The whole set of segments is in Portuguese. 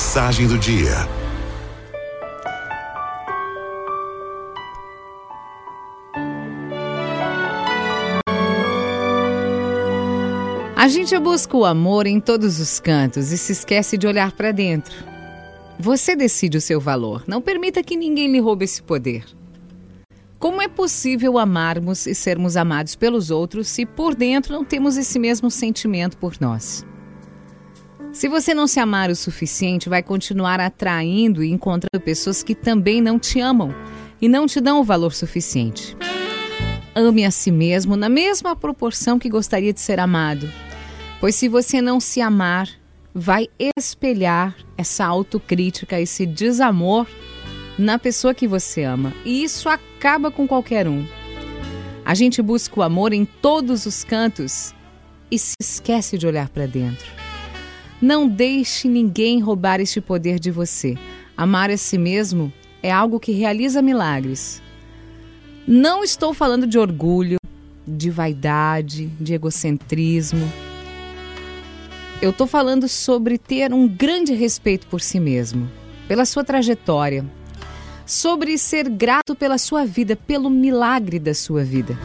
Mensagem do dia. A gente busca o amor em todos os cantos e se esquece de olhar para dentro. Você decide o seu valor. Não permita que ninguém lhe roube esse poder. Como é possível amarmos e sermos amados pelos outros se por dentro não temos esse mesmo sentimento por nós? Se você não se amar o suficiente, vai continuar atraindo e encontrando pessoas que também não te amam e não te dão o valor suficiente. Ame a si mesmo na mesma proporção que gostaria de ser amado. Pois se você não se amar, vai espelhar essa autocrítica, esse desamor na pessoa que você ama. E isso acaba com qualquer um. A gente busca o amor em todos os cantos e se esquece de olhar para dentro. Não deixe ninguém roubar este poder de você. Amar a si mesmo é algo que realiza milagres. Não estou falando de orgulho, de vaidade, de egocentrismo eu estou falando sobre ter um grande respeito por si mesmo, pela sua trajetória, sobre ser grato pela sua vida, pelo milagre da sua vida.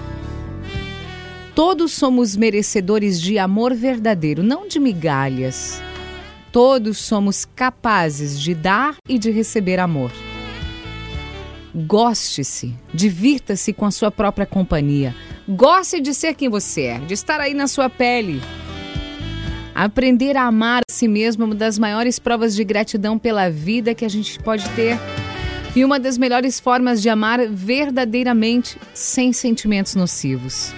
Todos somos merecedores de amor verdadeiro, não de migalhas. Todos somos capazes de dar e de receber amor. Goste-se, divirta-se com a sua própria companhia. Goste de ser quem você é, de estar aí na sua pele. Aprender a amar a si mesmo é uma das maiores provas de gratidão pela vida que a gente pode ter. E uma das melhores formas de amar verdadeiramente sem sentimentos nocivos.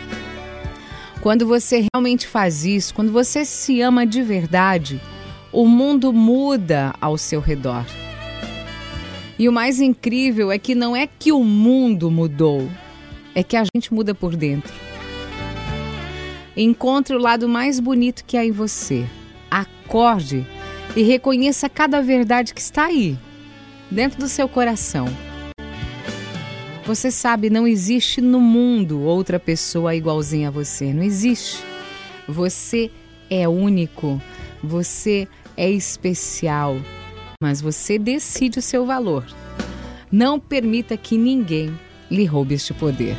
Quando você realmente faz isso, quando você se ama de verdade, o mundo muda ao seu redor. E o mais incrível é que não é que o mundo mudou, é que a gente muda por dentro. Encontre o lado mais bonito que há em você. Acorde e reconheça cada verdade que está aí, dentro do seu coração. Você sabe, não existe no mundo outra pessoa igualzinha a você. Não existe. Você é único. Você é especial. Mas você decide o seu valor. Não permita que ninguém lhe roube este poder.